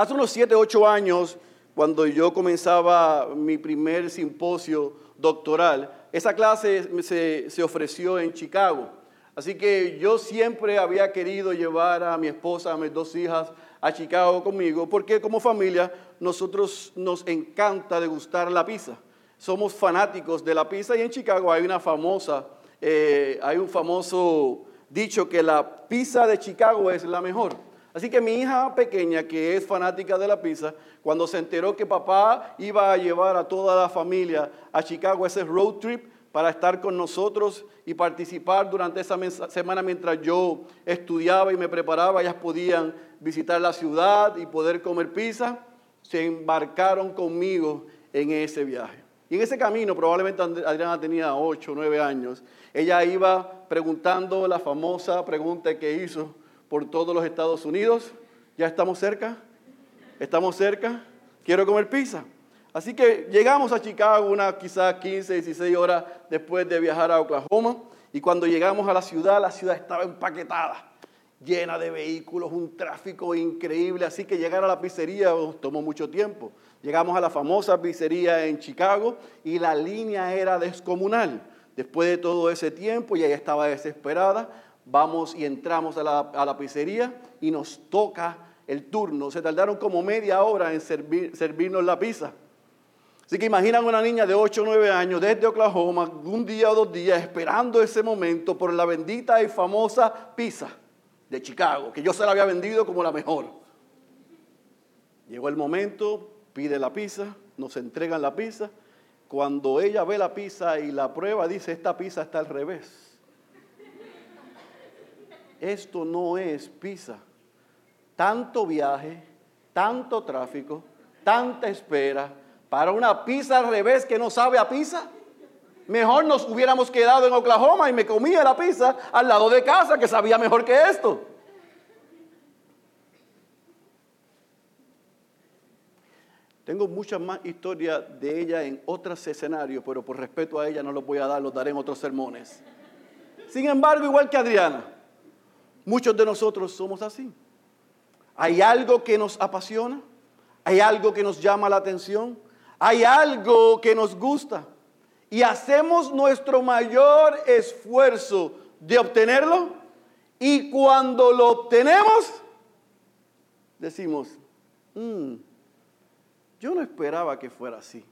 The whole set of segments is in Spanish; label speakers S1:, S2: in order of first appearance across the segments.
S1: Hace unos 7, 8 años, cuando yo comenzaba mi primer simposio doctoral, esa clase se, ofreció en Chicago. Así que yo siempre había querido llevar a mi esposa, a mis dos hijas, a Chicago conmigo, porque como familia nosotros nos encanta degustar la pizza. Somos fanáticos de la pizza y en Chicago hay una famosa, eh, hay un famoso dicho que la pizza de Chicago es la mejor. Así que mi hija pequeña, que es fanática de la pizza, cuando se enteró que papá iba a llevar a toda la familia a Chicago ese road trip para estar con nosotros y participar durante esa semana mientras yo estudiaba y me preparaba, ellas podían visitar la ciudad y poder comer pizza, se embarcaron conmigo en ese viaje. Y en ese camino, probablemente Adriana tenía 8 o 9 años, ella iba preguntando la famosa pregunta que hizo, por todos los Estados Unidos. ¿Ya estamos cerca? ¿Estamos cerca? Quiero comer pizza. Así que llegamos a Chicago una quizás 15, 16 horas después de viajar a Oklahoma. Y cuando llegamos a la ciudad, la ciudad estaba empaquetada, llena de vehículos, un tráfico increíble. Así que llegar a la pizzería nos tomó mucho tiempo. Llegamos a la famosa pizzería en Chicago y la línea era descomunal. Después de todo ese tiempo, y ella estaba desesperada, vamos y entramos a la, pizzería y nos toca el turno. Se tardaron como media hora en servirnos la pizza. Así que imaginan una niña de 8 o 9 años desde Oklahoma, un día o dos días, esperando ese momento por la bendita y famosa pizza de Chicago, que yo se la había vendido como la mejor. Llegó el momento, pide la pizza, nos entregan la pizza. Cuando ella ve la pizza y la prueba, dice, esta pizza está al revés esto no es pizza. Tanto viaje, tanto tráfico, tanta espera para una pizza al revés que no sabe a pizza. Mejor nos hubiéramos quedado en Oklahoma y me comía la pizza al lado de casa que sabía mejor que esto. Tengo muchas más historias de ella en otros escenarios, pero por respeto a ella no los voy a dar, los daré en otros sermones. Sin embargo, igual que Adriana, Muchos de nosotros somos así. Hay algo que nos apasiona, hay algo que nos llama la atención, hay algo que nos gusta y hacemos nuestro mayor esfuerzo de obtenerlo y cuando lo obtenemos decimos, mm, yo no esperaba que fuera así,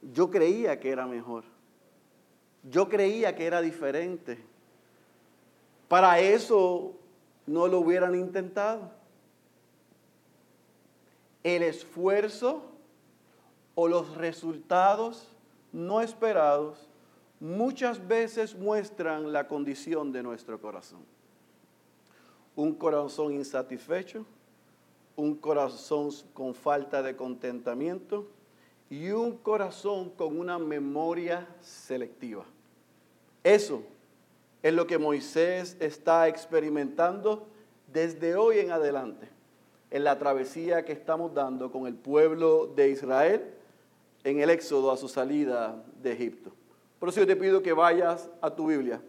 S1: yo creía que era mejor, yo creía que era diferente. Para eso no lo hubieran intentado. El esfuerzo o los resultados no esperados muchas veces muestran la condición de nuestro corazón. Un corazón insatisfecho, un corazón con falta de contentamiento y un corazón con una memoria selectiva. Eso es lo que Moisés está experimentando desde hoy en adelante, en la travesía que estamos dando con el pueblo de Israel en el éxodo a su salida de Egipto. Por eso yo te pido que vayas a tu Biblia,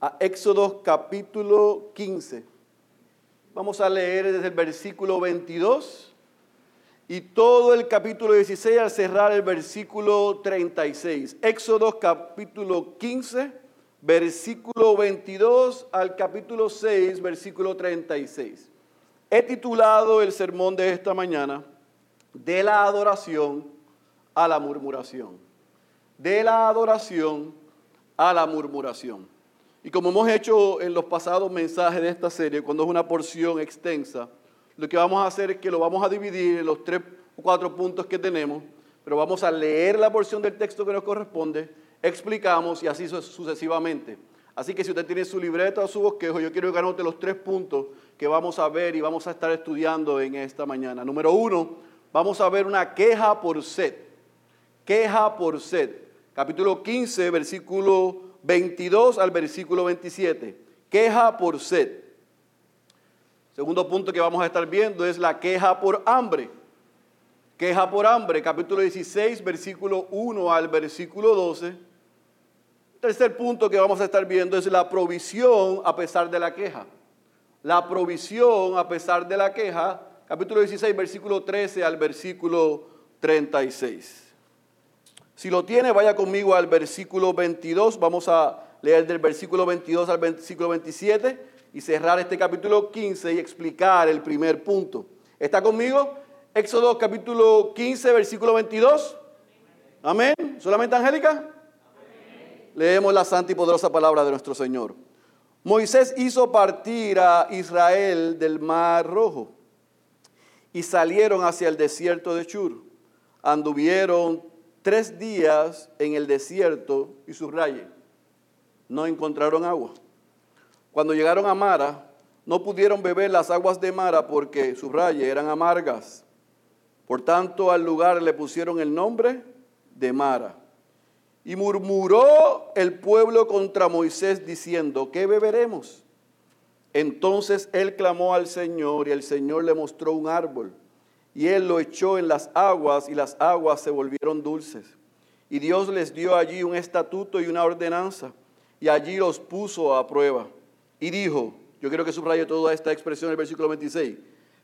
S1: a Éxodo capítulo 15. Vamos a leer desde el versículo 22 y todo el capítulo 16 al cerrar el versículo 36. Éxodo capítulo 15 versículo 22 al capítulo 6, versículo 36. He titulado el sermón de esta mañana, de la adoración a la murmuración. De la adoración a la murmuración. Y como hemos hecho en los pasados mensajes de esta serie, cuando es una porción extensa, lo que vamos a hacer es que lo vamos a dividir en los tres o cuatro puntos que tenemos, pero vamos a leer la porción del texto que nos corresponde explicamos y así sucesivamente. Así que si usted tiene su libreta o su bosquejo, yo quiero que anote los tres puntos que vamos a ver y vamos a estar estudiando en esta mañana. Número uno, vamos a ver una queja por sed. Queja por sed. Capítulo 15, versículo 22 al versículo 27. Queja por sed. Segundo punto que vamos a estar viendo es la queja por hambre. Queja por hambre, capítulo 16, versículo 1 al versículo 12 Tercer punto que vamos a estar viendo es la provisión a pesar de la queja. La provisión a pesar de la queja capítulo 16, versículo 13 al versículo 36. Si lo tiene, vaya conmigo al versículo 22. Vamos a leer del versículo 22 al versículo 27 y cerrar este capítulo 15 y explicar el primer punto. ¿Está conmigo? Éxodo capítulo 15, versículo 22. Amén. ¿Solamente Angélica? Leemos la santa y poderosa palabra de nuestro Señor. Moisés hizo partir a Israel del mar rojo y salieron hacia el desierto de Chur. Anduvieron tres días en el desierto y subraye, no encontraron agua. Cuando llegaron a Mara, no pudieron beber las aguas de Mara porque, subraye, eran amargas. Por tanto, al lugar le pusieron el nombre de Mara. Y murmuró el pueblo contra Moisés diciendo, ¿qué beberemos? Entonces él clamó al Señor y el Señor le mostró un árbol. Y él lo echó en las aguas y las aguas se volvieron dulces. Y Dios les dio allí un estatuto y una ordenanza. Y allí los puso a prueba. Y dijo, yo quiero que subraye toda esta expresión en el versículo 26.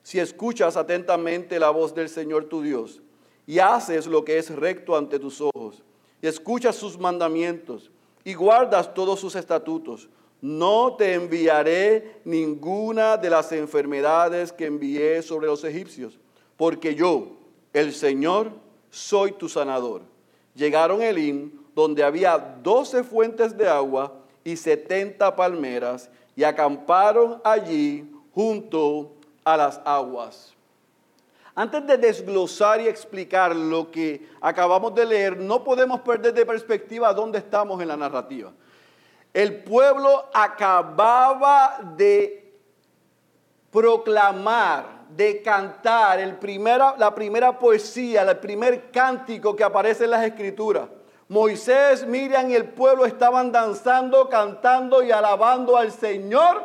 S1: Si escuchas atentamente la voz del Señor tu Dios y haces lo que es recto ante tus ojos y escuchas sus mandamientos y guardas todos sus estatutos, no te enviaré ninguna de las enfermedades que envié sobre los egipcios, porque yo, el Señor, soy tu sanador. Llegaron a Elim, donde había doce fuentes de agua y setenta palmeras, y acamparon allí junto a las aguas. Antes de desglosar y explicar lo que acabamos de leer, no podemos perder de perspectiva dónde estamos en la narrativa. El pueblo acababa de proclamar, de cantar el primera, la primera poesía, el primer cántico que aparece en las escrituras. Moisés, Miriam y el pueblo estaban danzando, cantando y alabando al Señor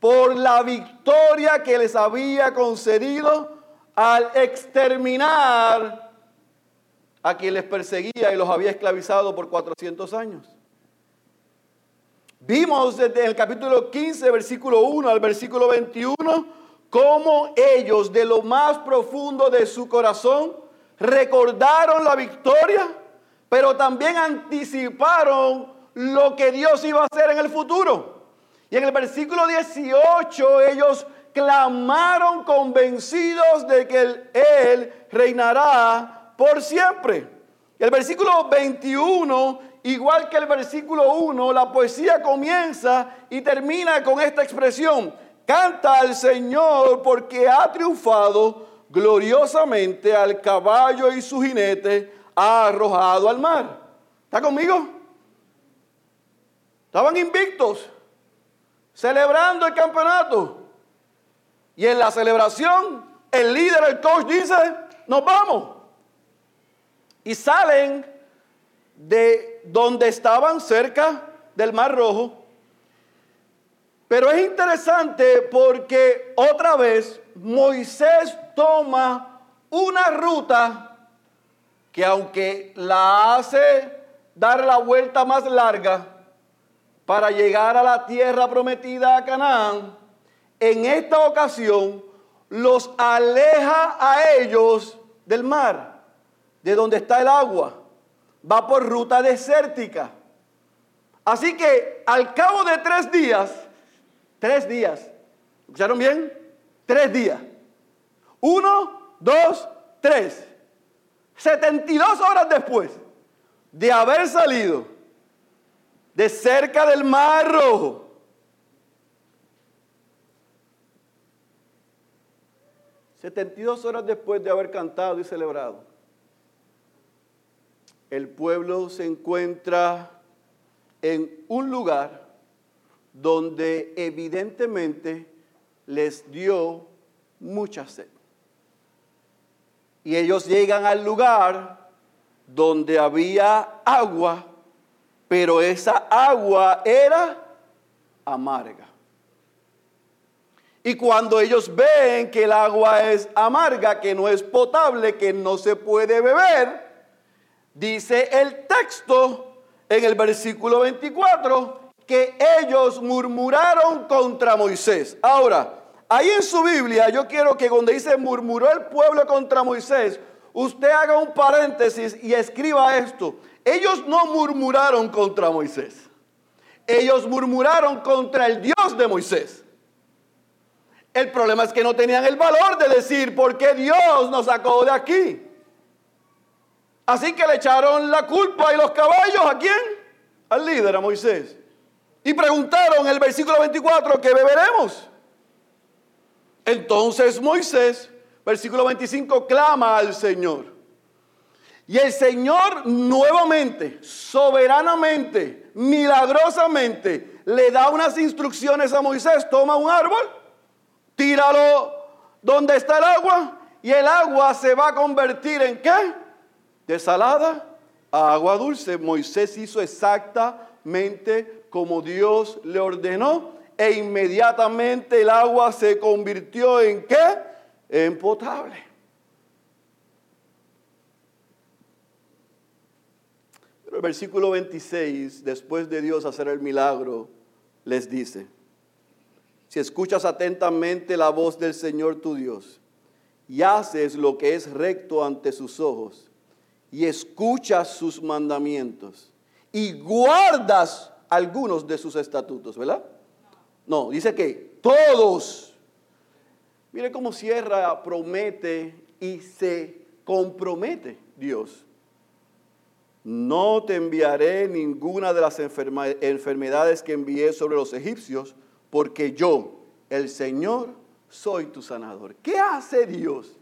S1: por la victoria que les había concedido al exterminar a quien les perseguía y los había esclavizado por 400 años. Vimos desde el capítulo 15, versículo 1 al versículo 21, cómo ellos de lo más profundo de su corazón recordaron la victoria, pero también anticiparon lo que Dios iba a hacer en el futuro. Y en el versículo 18 ellos clamaron convencidos de que Él reinará por siempre. El versículo 21 igual que el versículo 1, la poesía comienza y termina con esta expresión. Canta al Señor porque ha triunfado gloriosamente al caballo y su jinete ha arrojado al mar. ¿Está conmigo? Estaban invictos, celebrando el campeonato. Y en la celebración, el líder, el coach dice, nos vamos. Y salen de donde estaban cerca del Mar Rojo. Pero es interesante porque otra vez Moisés toma una ruta que aunque la hace dar la vuelta más larga para llegar a la tierra prometida a Canaán, en esta ocasión los aleja a ellos del mar, de donde está el agua va por ruta desértica. Así que al cabo de tres días, tres días, ¿escucharon bien? Tres días. Uno, dos, tres. 72 horas después de haber salido de cerca del Mar Rojo, ...72 horas después de haber cantado y celebrado, el pueblo se encuentra en un lugar donde evidentemente les dio mucha sed. Y ellos llegan al lugar donde había agua, pero esa agua era amarga. Y cuando ellos ven que el agua es amarga, que no es potable, que no se puede beber, Dice el texto en el versículo 24 que ellos murmuraron contra Moisés. Ahora, ahí en su Biblia, yo quiero que donde dice murmuró el pueblo contra Moisés, usted haga un paréntesis y escriba esto. Ellos no murmuraron contra Moisés. Ellos murmuraron contra el Dios de Moisés. El problema es que no tenían el valor de decir, ¿por qué Dios nos sacó de aquí? Así que le echaron la culpa y los caballos a quién? Al líder, a Moisés. Y preguntaron en el versículo 24, ¿qué beberemos? Entonces Moisés, versículo 25, clama al Señor. Y el Señor nuevamente, soberanamente, milagrosamente, le da unas instrucciones a Moisés. Toma un árbol, tíralo donde está el agua y el agua se va a convertir en qué? De salada a agua dulce. Moisés hizo exactamente como Dios le ordenó e inmediatamente el agua se convirtió en qué? En potable. Pero el versículo 26, después de Dios hacer el milagro, les dice, si escuchas atentamente la voz del Señor tu Dios y haces lo que es recto ante sus ojos y escuchas sus mandamientos y guardas algunos de sus estatutos, ¿verdad? No, dice que todos. Mire cómo cierra, promete y se compromete Dios. No te enviaré ninguna de las enfermedades que envié sobre los egipcios, porque yo, el Señor, soy tu sanador. ¿Qué hace Dios?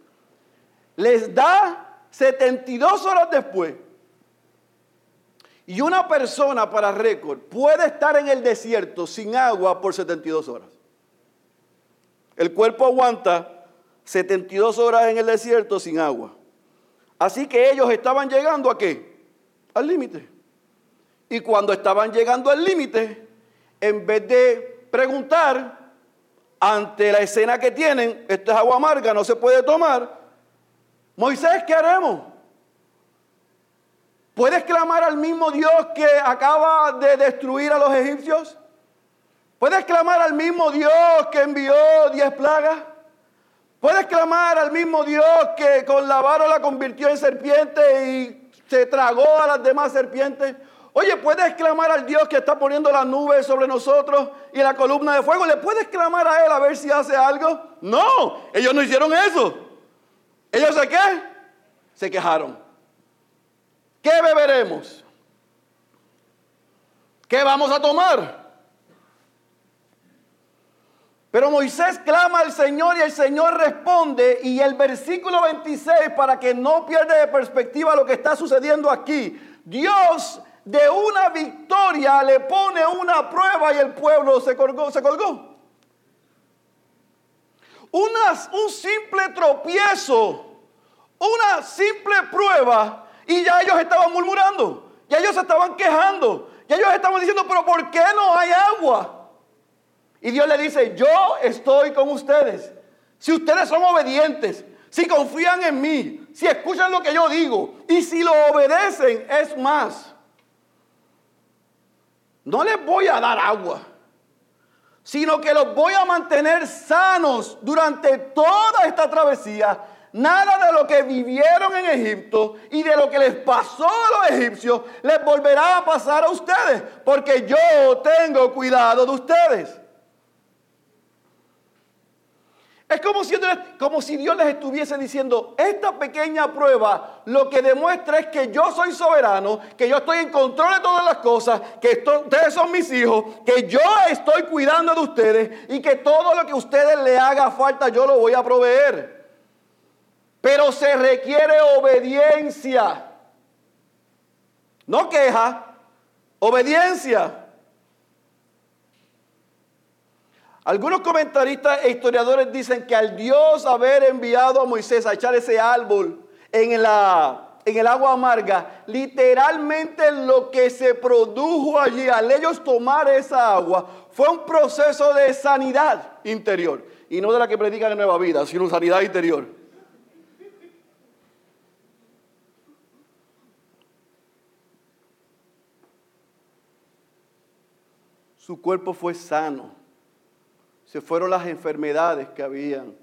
S1: Les da 72 horas después. Y una persona para récord puede estar en el desierto sin agua por 72 horas. El cuerpo aguanta 72 horas en el desierto sin agua. Así que ellos estaban llegando a qué? Al límite. Y cuando estaban llegando al límite, en vez de preguntar ante la escena que tienen, esto es agua amarga, no se puede tomar. Moisés, ¿qué haremos? ¿Puedes clamar al mismo Dios que acaba de destruir a los egipcios? ¿Puedes clamar al mismo Dios que envió diez plagas? ¿Puedes clamar al mismo Dios que con la vara la convirtió en serpiente y se tragó a las demás serpientes? Oye, ¿puedes clamar al Dios que está poniendo la nube sobre nosotros y la columna de fuego? ¿Le puedes clamar a Él a ver si hace algo? No, ellos no hicieron eso. ¿Ellos qué? Se quejaron. ¿Qué beberemos? ¿Qué vamos a tomar? Pero Moisés clama al Señor y el Señor responde y el versículo 26 para que no pierda de perspectiva lo que está sucediendo aquí. Dios de una victoria le pone una prueba y el pueblo se colgó. Un simple tropiezo, una simple prueba y ya ellos estaban murmurando, ya ellos se estaban quejando, ya ellos estaban diciendo, pero ¿por qué no hay agua? Y Dios le dice, yo estoy con ustedes. Si ustedes son obedientes, si confían en mí, si escuchan lo que yo digo y si lo obedecen, es más no les voy a dar agua, sino que los voy a mantener sanos durante toda esta travesía. Nada de lo que vivieron en Egipto y de lo que les pasó a los egipcios les volverá a pasar a ustedes, porque yo tengo cuidado de ustedes. Es como si, Dios les estuviese diciendo, esta pequeña prueba lo que demuestra es que yo soy soberano, que yo estoy en control de todas las cosas, que ustedes son mis hijos, que yo estoy cuidando de ustedes y que todo lo que a ustedes le haga falta yo lo voy a proveer. Pero se requiere obediencia, no queja, obediencia. Algunos comentaristas e historiadores dicen que al Dios haber enviado a Moisés a echar ese árbol en, el agua amarga, literalmente lo que se produjo allí al ellos tomar esa agua fue un proceso de sanidad interior. Y no de la que predican en Nueva Vida, sino sanidad interior. Su cuerpo fue sano se fueron las enfermedades que habían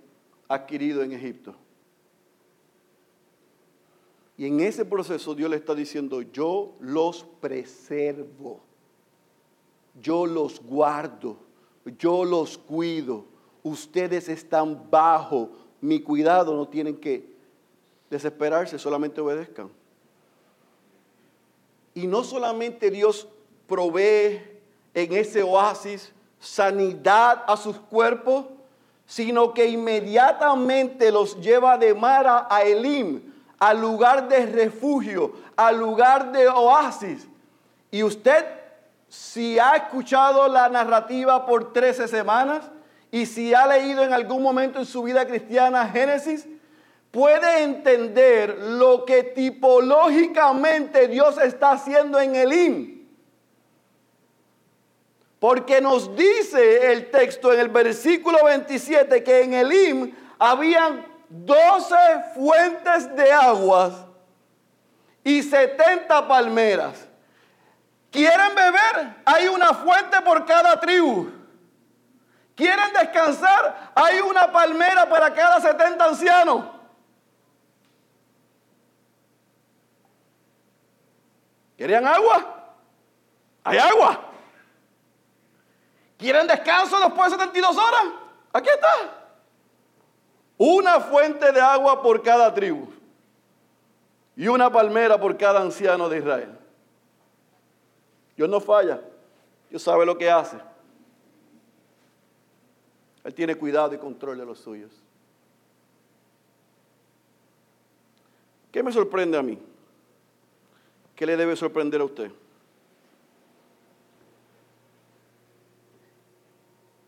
S1: adquirido en Egipto. Y en ese proceso Dios le está diciendo, yo los preservo, yo los guardo, yo los cuido, ustedes están bajo mi cuidado, no tienen que desesperarse, solamente obedezcan. Y no solamente Dios provee en ese oasis sanidad a sus cuerpos, sino que inmediatamente los lleva de Mara a Elim, al lugar de refugio, al lugar de oasis. Y usted, si ha escuchado la narrativa por 13 semanas y si ha leído en algún momento en su vida cristiana Génesis, puede entender lo que tipológicamente Dios está haciendo en Elim. Porque nos dice el texto en el versículo 27 que en Elim habían 12 fuentes de aguas y 70 palmeras. ¿Quieren beber? Hay una fuente por cada tribu. ¿Quieren descansar? Hay una palmera para cada 70 ancianos. ¿Querían agua? Hay agua. ¿Quieren descanso después de 72 horas? Aquí está. Una fuente de agua por cada tribu y una palmera por cada anciano de Israel. Dios no falla. Dios sabe lo que hace. Él tiene cuidado y control de los suyos. ¿Qué me sorprende a mí? ¿Qué le debe sorprender a usted?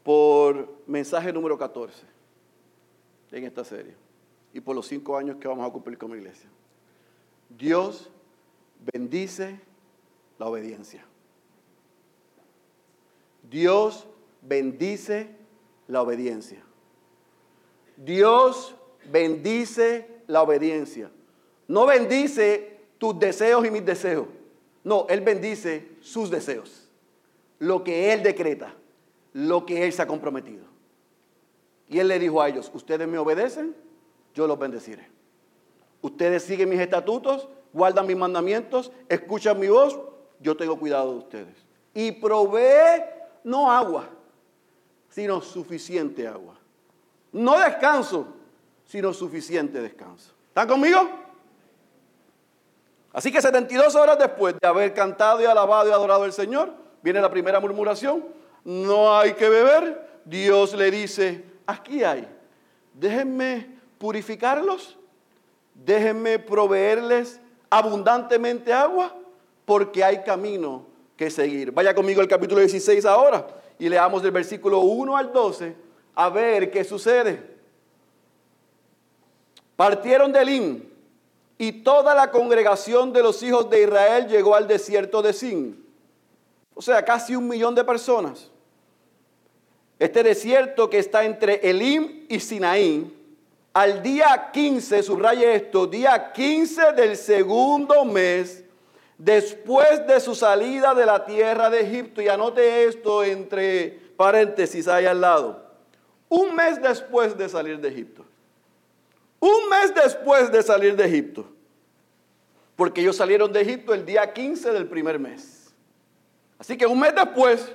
S1: Por mensaje número 14 en esta serie y por los cinco años que vamos a cumplir como iglesia. Dios bendice la obediencia. Dios bendice la obediencia. Dios bendice la obediencia. No bendice tus deseos y mis deseos. No, Él bendice sus deseos. Lo que Él decreta, lo que Él se ha comprometido. Y Él le dijo a ellos, ustedes me obedecen, yo los bendeciré. Ustedes siguen mis estatutos, guardan mis mandamientos, escuchan mi voz, yo tengo cuidado de ustedes. Y provee no agua, sino suficiente agua. No descanso, sino suficiente descanso. ¿Están conmigo? Así que 72 horas después de haber cantado y alabado y adorado al Señor, viene la primera murmuración. No hay que beber. Dios le dice, aquí hay. Déjenme purificarlos. Déjenme proveerles abundantemente agua, porque hay camino que seguir. Vaya conmigo al capítulo 16 ahora y leamos del versículo 1 al 12 a ver qué sucede. Partieron de Elim y toda la congregación de los hijos de Israel llegó al desierto de Sin. O sea, casi un millón de personas. Este desierto que está entre Elim y Sinaí, al día 15, subraye esto, día 15 del segundo mes, después de su salida de la tierra de Egipto, y anote esto entre paréntesis ahí al lado, un mes después de salir de Egipto, un mes después de salir de Egipto, porque ellos salieron de Egipto el día 15 del primer mes. Así que un mes después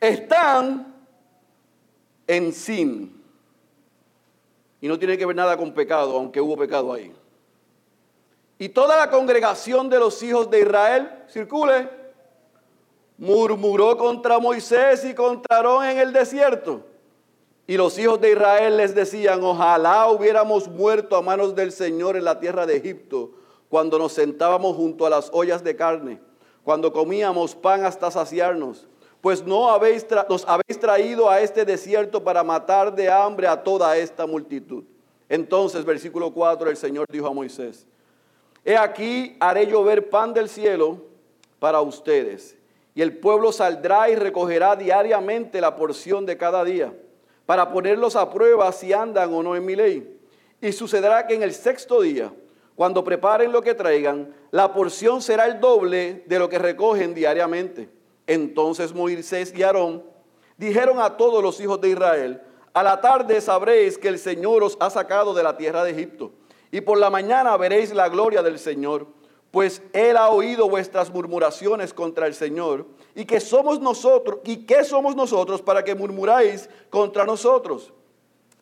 S1: están en sin. Y no tiene que ver nada con pecado, aunque hubo pecado ahí. Y toda la congregación de los hijos de Israel, circule, murmuró contra Moisés y contra Aarón en el desierto. Y los hijos de Israel les decían, ojalá hubiéramos muerto a manos del Señor en la tierra de Egipto, cuando nos sentábamos junto a las ollas de carne, cuando comíamos pan hasta saciarnos pues no habéis nos habéis traído a este desierto para matar de hambre a toda esta multitud. Entonces, versículo 4, el Señor dijo a Moisés, He aquí, haré llover pan del cielo para ustedes, y el pueblo saldrá y recogerá diariamente la porción de cada día, para ponerlos a prueba si andan o no en mi ley. Y sucederá que en el sexto día, cuando preparen lo que traigan, la porción será el doble de lo que recogen diariamente. Entonces Moisés y Aarón dijeron a todos los hijos de Israel, a la tarde sabréis que el Señor os ha sacado de la tierra de Egipto, y por la mañana veréis la gloria del Señor, pues Él ha oído vuestras murmuraciones contra el Señor, y que somos nosotros, y qué somos nosotros para que murmuráis contra nosotros.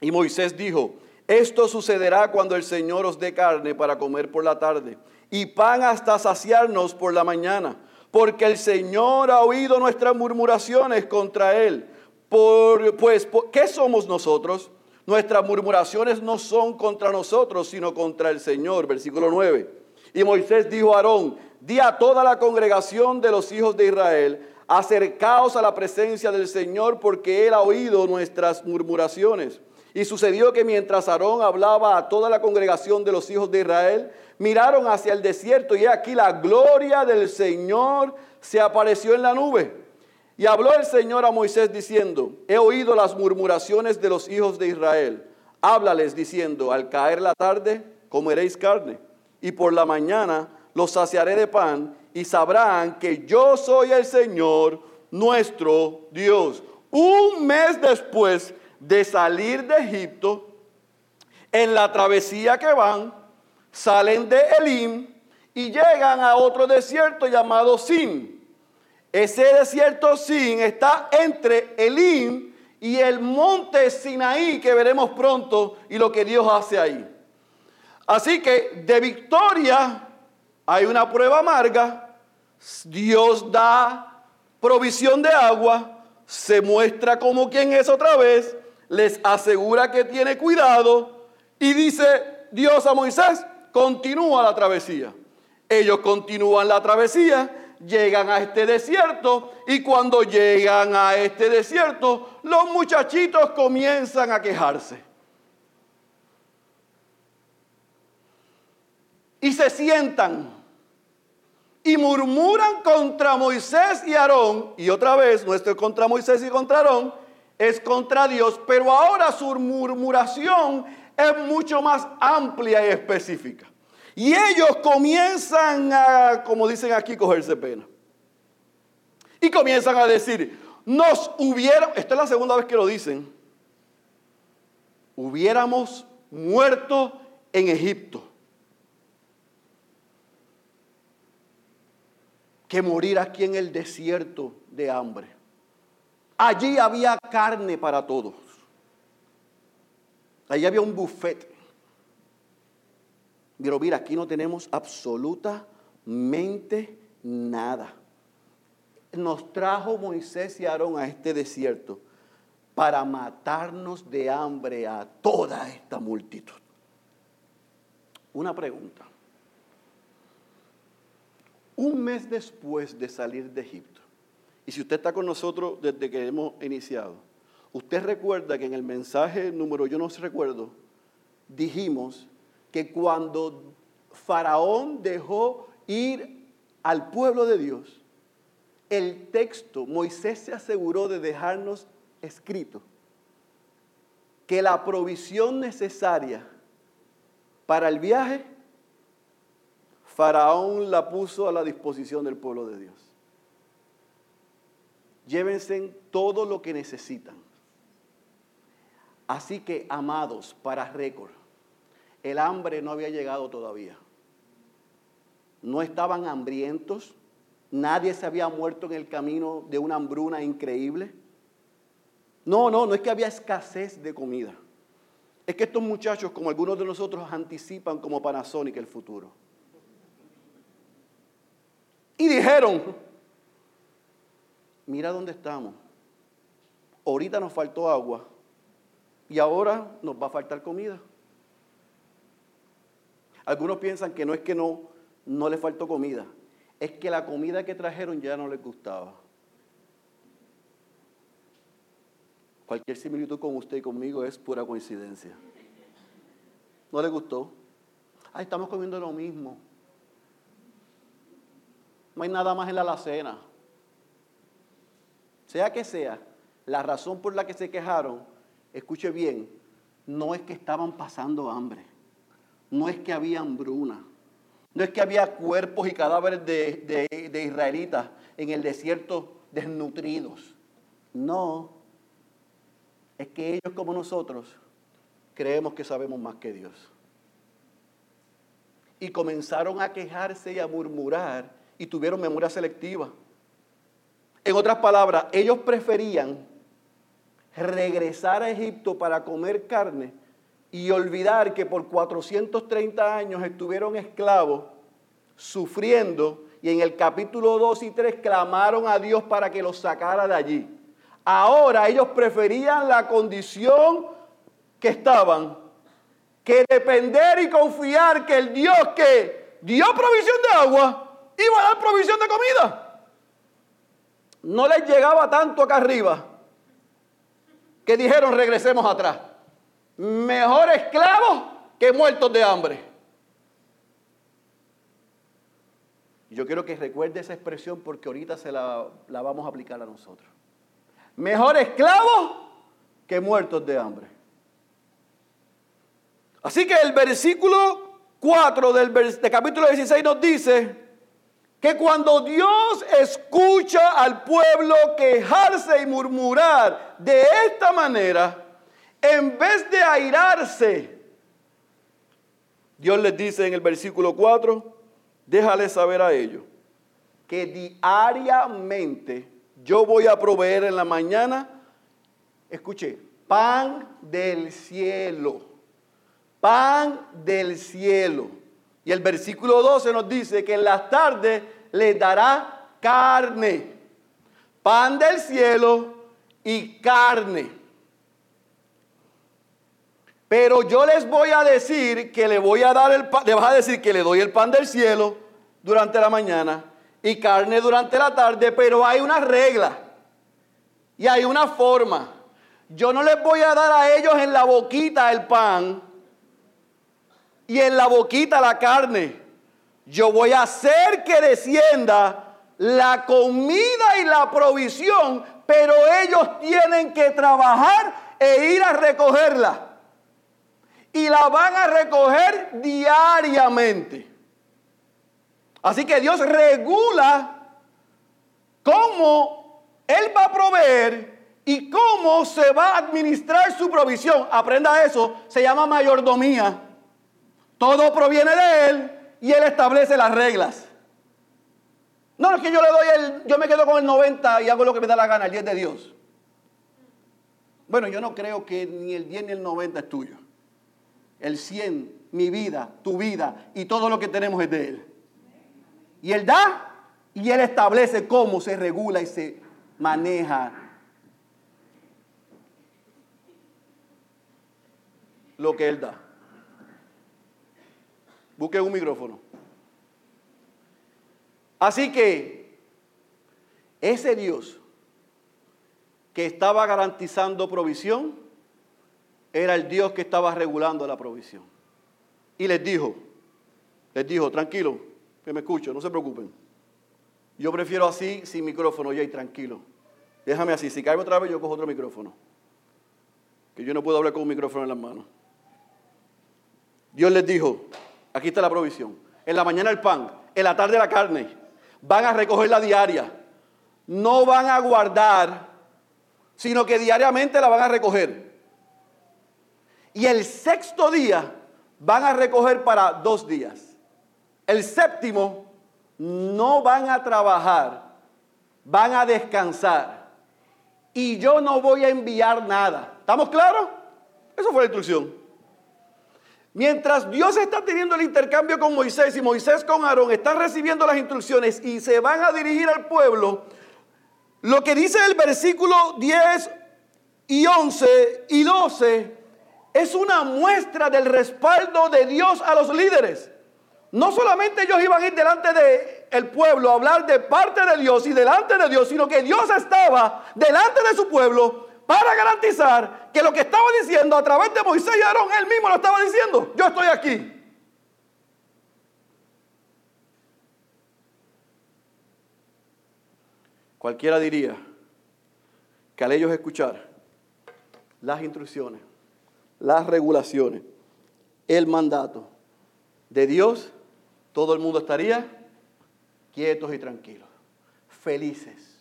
S1: Y Moisés dijo, esto sucederá cuando el Señor os dé carne para comer por la tarde, y pan hasta saciarnos por la mañana, porque el Señor ha oído nuestras murmuraciones contra Él por, pues, ¿qué somos nosotros? Nuestras murmuraciones no son contra nosotros, sino contra el Señor. Versículo 9. Y Moisés dijo a Aarón, di a toda la congregación de los hijos de Israel, acercaos a la presencia del Señor, porque Él ha oído nuestras murmuraciones. Y sucedió que mientras Aarón hablaba a toda la congregación de los hijos de Israel, miraron hacia el desierto y aquí la gloria del Señor se apareció en la nube. Y habló el Señor a Moisés diciendo, he oído las murmuraciones de los hijos de Israel. Háblales diciendo, al caer la tarde comeréis carne, y por la mañana los saciaré de pan, y sabrán que yo soy el Señor nuestro Dios. Un mes después de salir de Egipto, en la travesía que van, salen de Elim y llegan a otro desierto llamado Sin ese desierto Sin está entre Elim y el monte Sinaí que veremos pronto y lo que Dios hace ahí. Así que de victoria hay una prueba amarga, Dios da provisión de agua, se muestra como quien es otra vez, les asegura que tiene cuidado y dice Dios a Moisés, continúa la travesía. Ellos continúan la travesía llegan a este desierto y cuando llegan a este desierto, los muchachitos comienzan a quejarse. Y se sientan y murmuran contra Moisés y Aarón. Y otra vez, no es contra Moisés y contra Aarón, es contra Dios, pero ahora su murmuración es mucho más amplia y específica. Y ellos comienzan a, como dicen aquí, cogerse pena. Y comienzan a decir, nos hubiera, esta es la segunda vez que lo dicen, hubiéramos muerto en Egipto. Que morir aquí en el desierto de hambre. Allí había carne para todos. Allí había un buffet. Pero mira, aquí no tenemos absolutamente nada. Nos trajo Moisés y Aarón a este desierto para matarnos de hambre a toda esta multitud. Una pregunta. Un mes después de salir de Egipto, y si usted está con nosotros desde que hemos iniciado, usted recuerda que en el mensaje número, yo no recuerdo, dijimos que cuando Faraón dejó ir al pueblo de Dios, el texto, Moisés se aseguró de dejarnos escrito que la provisión necesaria para el viaje, Faraón la puso a la disposición del pueblo de Dios. Llévense todo lo que necesitan. Así que, amados, para récord, el hambre no había llegado todavía. No estaban hambrientos. Nadie se había muerto en el camino de una hambruna increíble. No, no, no es que había escasez de comida. Es que estos muchachos, como algunos de nosotros, anticipan como Panasonic el futuro. Y dijeron, mira dónde estamos. Ahorita nos faltó agua y ahora nos va a faltar comida. Algunos piensan que no es que no, no le faltó comida, es que la comida que trajeron ya no les gustaba. Cualquier similitud con usted y conmigo es pura coincidencia. ¿No le gustó? Ah, estamos comiendo lo mismo. No hay nada más en la alacena. Sea que sea, la razón por la que se quejaron, escuche bien, no es que estaban pasando hambre no es que había hambruna, no es que había cuerpos y cadáveres de, israelitas en el desierto desnutridos. No, es que ellos como nosotros creemos que sabemos más que Dios. Y comenzaron a quejarse y a murmurar y tuvieron memoria selectiva. En otras palabras, ellos preferían regresar a Egipto para comer carne y olvidar que por 430 años estuvieron esclavos, sufriendo, y en el capítulo 2 y 3 clamaron a Dios para que los sacara de allí. Ahora ellos preferían la condición que estaban que depender y confiar que el Dios que dio provisión de agua iba a dar provisión de comida. No les llegaba tanto acá arriba que dijeron regresemos atrás. Mejor esclavos que muertos de hambre. Yo quiero que recuerde esa expresión porque ahorita se la, la vamos a aplicar a nosotros. Mejor esclavos que muertos de hambre. Así que el versículo 4 del, del capítulo 16 nos dice, que cuando Dios escucha al pueblo quejarse y murmurar de esta manera, en vez de airarse, Dios les dice en el versículo 4, déjale saber a ellos que diariamente yo voy a proveer en la mañana, escuche, pan del cielo, pan del cielo. Y el versículo 12 nos dice que en las tardes le dará carne, pan del cielo y carne. Pero yo les voy a decir que le voy a dar el pan, le vas a decir que le doy el pan del cielo durante la mañana y carne durante la tarde, pero hay una regla y hay una forma. Yo no les voy a dar a ellos en la boquita el pan y en la boquita la carne. Yo voy a hacer que descienda la comida y la provisión, pero ellos tienen que trabajar e ir a recogerla. Y la van a recoger diariamente. Así que Dios regula cómo Él va a proveer y cómo se va a administrar su provisión. Aprenda eso, se llama mayordomía. Todo proviene de Él y Él establece las reglas. No es que yo le doy el, yo me quedo con el 90 y hago lo que me da la gana, el 10 de Dios. Bueno, yo no creo que ni el 10 ni el 90 es tuyo. El 100, mi vida, tu vida y todo lo que tenemos es de Él. Y Él da y Él establece cómo se regula y se maneja lo que Él da. Busque un micrófono. Así que ese Dios que estaba garantizando provisión era el Dios que estaba regulando la provisión. Y les dijo, les dijo, tranquilo, que me escucho, no se preocupen. Yo prefiero así, sin micrófono, y tranquilo. Déjame así, si caigo otra vez yo cojo otro micrófono. Que yo no puedo hablar con un micrófono en las manos. Dios les dijo, Aquí está la provisión. En la mañana el pan, en la tarde la carne. Van a recoger la diaria. No van a guardar, sino que diariamente la van a recoger. Y el sexto día van a recoger para dos días. El séptimo no van a trabajar, van a descansar. Y yo no voy a enviar nada. ¿Estamos claros? Eso fue la instrucción. Mientras Dios está teniendo el intercambio con Moisés y Moisés con Aarón están recibiendo las instrucciones y se van a dirigir al pueblo, lo que dice el versículo 10 y 11 y 12 es una muestra del respaldo de Dios a los líderes. No solamente ellos iban a ir delante del pueblo a hablar de parte de Dios y delante de Dios, sino que Dios estaba delante de su pueblo para garantizar que lo que estaba diciendo a través de Moisés y Aarón, él mismo lo estaba diciendo. Yo estoy aquí. Cualquiera diría que al ellos escuchar las instrucciones, las regulaciones, el mandato de Dios, todo el mundo estaría quietos y tranquilos, felices.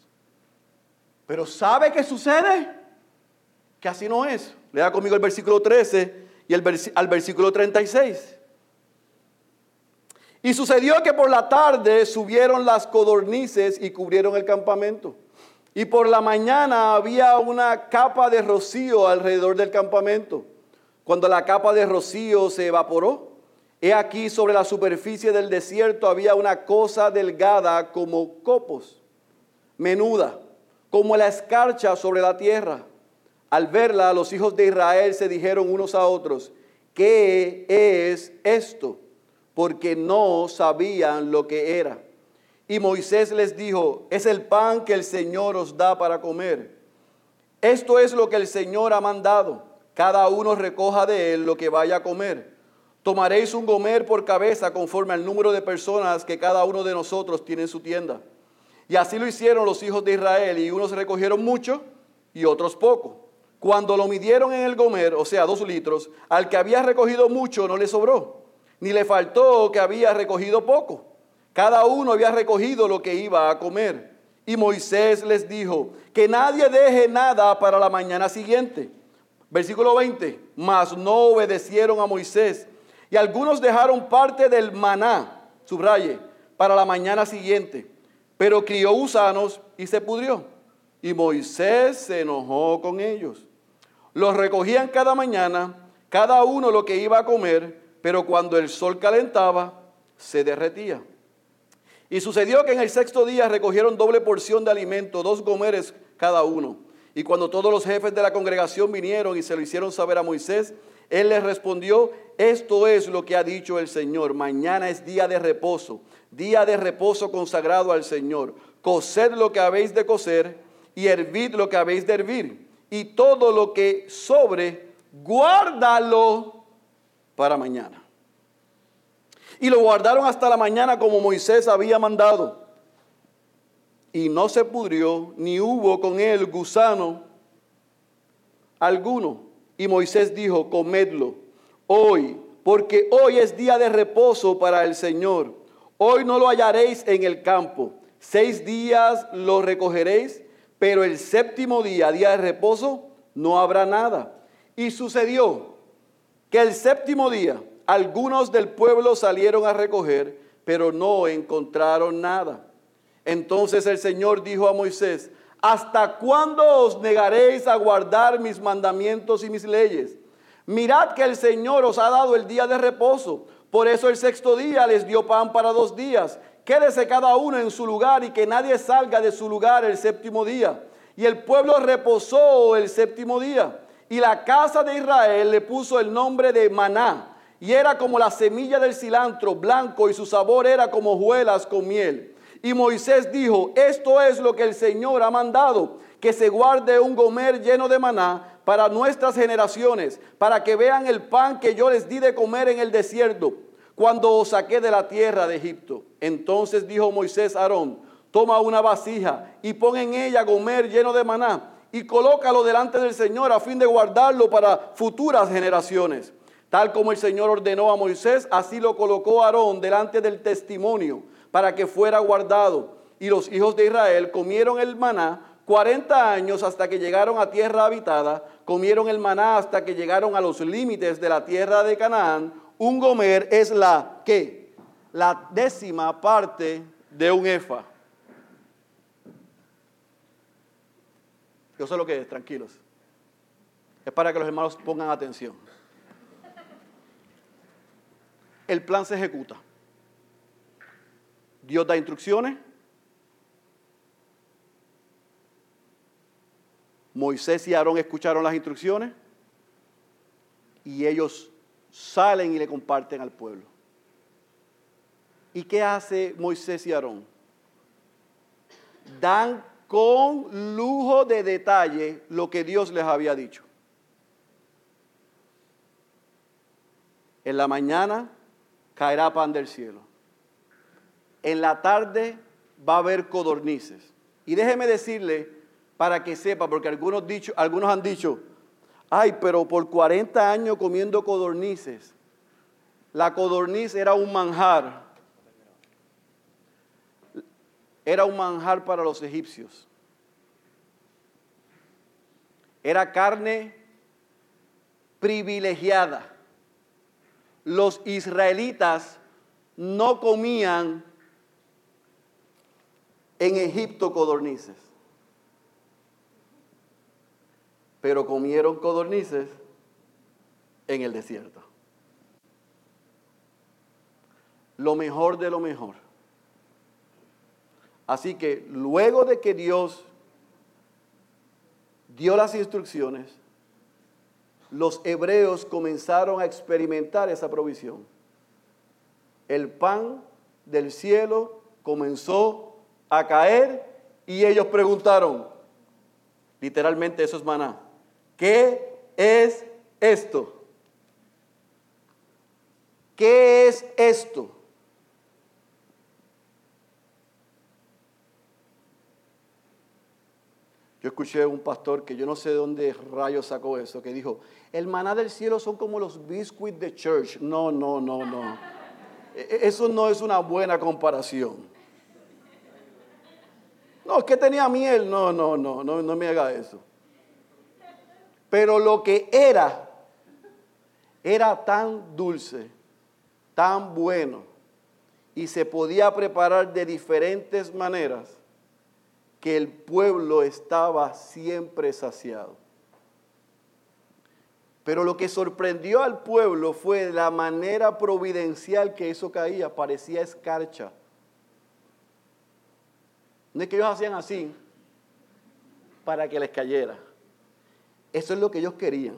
S1: Pero ¿sabe qué sucede? Que así no es. Lea conmigo el versículo 13 y el al versículo 36. Y sucedió que por la tarde subieron las codornices y cubrieron el campamento. Y por la mañana había una capa de rocío alrededor del campamento. Cuando la capa de rocío se evaporó, he aquí sobre la superficie del desierto había una cosa delgada como copos, menuda, como la escarcha sobre la tierra. Al verla, los hijos de Israel se dijeron unos a otros, ¿qué es esto? Porque no sabían lo que era. Y Moisés les dijo, es el pan que el Señor os da para comer. Esto es lo que el Señor ha mandado. Cada uno recoja de él lo que vaya a comer. Tomaréis un gomer por cabeza conforme al número de personas que cada uno de nosotros tiene en su tienda. Y así lo hicieron los hijos de Israel, y unos recogieron mucho y otros poco. Cuando lo midieron en el gomer, o sea, dos litros, al que había recogido mucho no le sobró, ni le faltó que había recogido poco. Cada uno había recogido lo que iba a comer. Y Moisés les dijo, que nadie deje nada para la mañana siguiente. Versículo 20, mas no obedecieron a Moisés. Y algunos dejaron parte del maná, subraye, para la mañana siguiente. Pero crió gusanos y se pudrió. Y Moisés se enojó con ellos. Los recogían cada mañana, cada uno lo que iba a comer, pero cuando el sol calentaba, se derretía. Y sucedió que en el sexto día recogieron doble porción de alimento, dos gomeres cada uno. Y cuando todos los jefes de la congregación vinieron y se lo hicieron saber a Moisés, él les respondió, esto es lo que ha dicho el Señor, mañana es día de reposo, día de reposo consagrado al Señor. Cosed lo que habéis de coser y hervid lo que habéis de hervir y todo lo que sobre, guárdalo para mañana. Y lo guardaron hasta la mañana como Moisés había mandado. Y no se pudrió, ni hubo con él gusano alguno. Y Moisés dijo, comedlo hoy, porque hoy es día de reposo para el Señor. Hoy no lo hallaréis en el campo. Seis días lo recogeréis pero el séptimo día, día de reposo, no habrá nada. Y sucedió que el séptimo día algunos del pueblo salieron a recoger, pero no encontraron nada. Entonces el Señor dijo a Moisés, ¿hasta cuándo os negaréis a guardar mis mandamientos y mis leyes? Mirad que el Señor os ha dado el día de reposo. Por eso el sexto día les dio pan para dos días Quédese cada uno en su lugar y que nadie salga de su lugar el séptimo día. Y el pueblo reposó el séptimo día. Y la casa de Israel le puso el nombre de maná. Y era como la semilla del cilantro blanco y su sabor era como hojuelas con miel. Y Moisés dijo, esto es lo que el Señor ha mandado, que se guarde un gomer lleno de maná para nuestras generaciones, para que vean el pan que yo les di de comer en el desierto cuando os saqué de la tierra de Egipto. Entonces dijo Moisés a Aarón, toma una vasija y pon en ella gomer lleno de maná y colócalo delante del Señor a fin de guardarlo para futuras generaciones. Tal como el Señor ordenó a Moisés, así lo colocó Aarón delante del testimonio para que fuera guardado. Y los hijos de Israel comieron el maná 40 años hasta que llegaron a tierra habitada, comieron el maná hasta que llegaron a los límites de la tierra de Canaán, un gomer es la ¿qué? La décima parte de un efa. Yo sé lo que es, tranquilos. Es para que los hermanos pongan atención. El plan se ejecuta. Dios da instrucciones. Moisés y Aarón escucharon las instrucciones y ellos salen y le comparten al pueblo. ¿Y qué hace Moisés y Aarón? Dan con lujo de detalle lo que Dios les había dicho. En la mañana caerá pan del cielo. En la tarde va a haber codornices. Y déjeme decirle, para que sepa, porque algunos, dicho, algunos han dicho, Ay, pero por 40 años comiendo codornices. La codorniz era un manjar. Era un manjar para los egipcios. Era carne privilegiada. Los israelitas no comían en Egipto codornices, pero comieron codornices en el desierto. Lo mejor de lo mejor. Así que luego de que Dios dio las instrucciones, los hebreos comenzaron a experimentar esa provisión. El pan del cielo comenzó a caer y ellos preguntaron, literalmente eso es maná, ¿qué es esto? ¿Qué es esto? Yo escuché un pastor que yo no sé de dónde rayos sacó eso, que dijo, el maná del cielo son como los biscuits de church. No, no, no, no. E, e, eso no es una buena comparación. No, es que tenía miel. No, no, no, no, no me haga eso. Pero lo que era, era tan dulce, tan bueno, y se podía preparar de diferentes maneras que el pueblo estaba siempre saciado. Pero lo que sorprendió al pueblo fue la manera providencial que eso caía, parecía escarcha. No es que ellos hacían así para que les cayera. Eso es lo que ellos querían.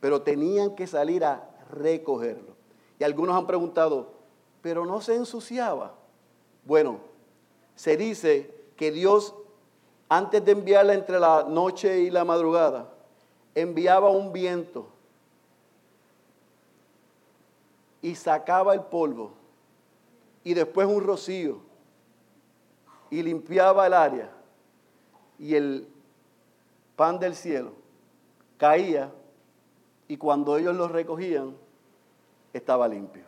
S1: Pero tenían que salir a recogerlo. Y algunos han preguntado, pero no se ensuciaba. Bueno, se dice que Dios, antes de enviarla entre la noche y la madrugada, enviaba un viento y sacaba el polvo y después un rocío y limpiaba el área y el pan del cielo caía y cuando ellos lo recogían estaba limpio.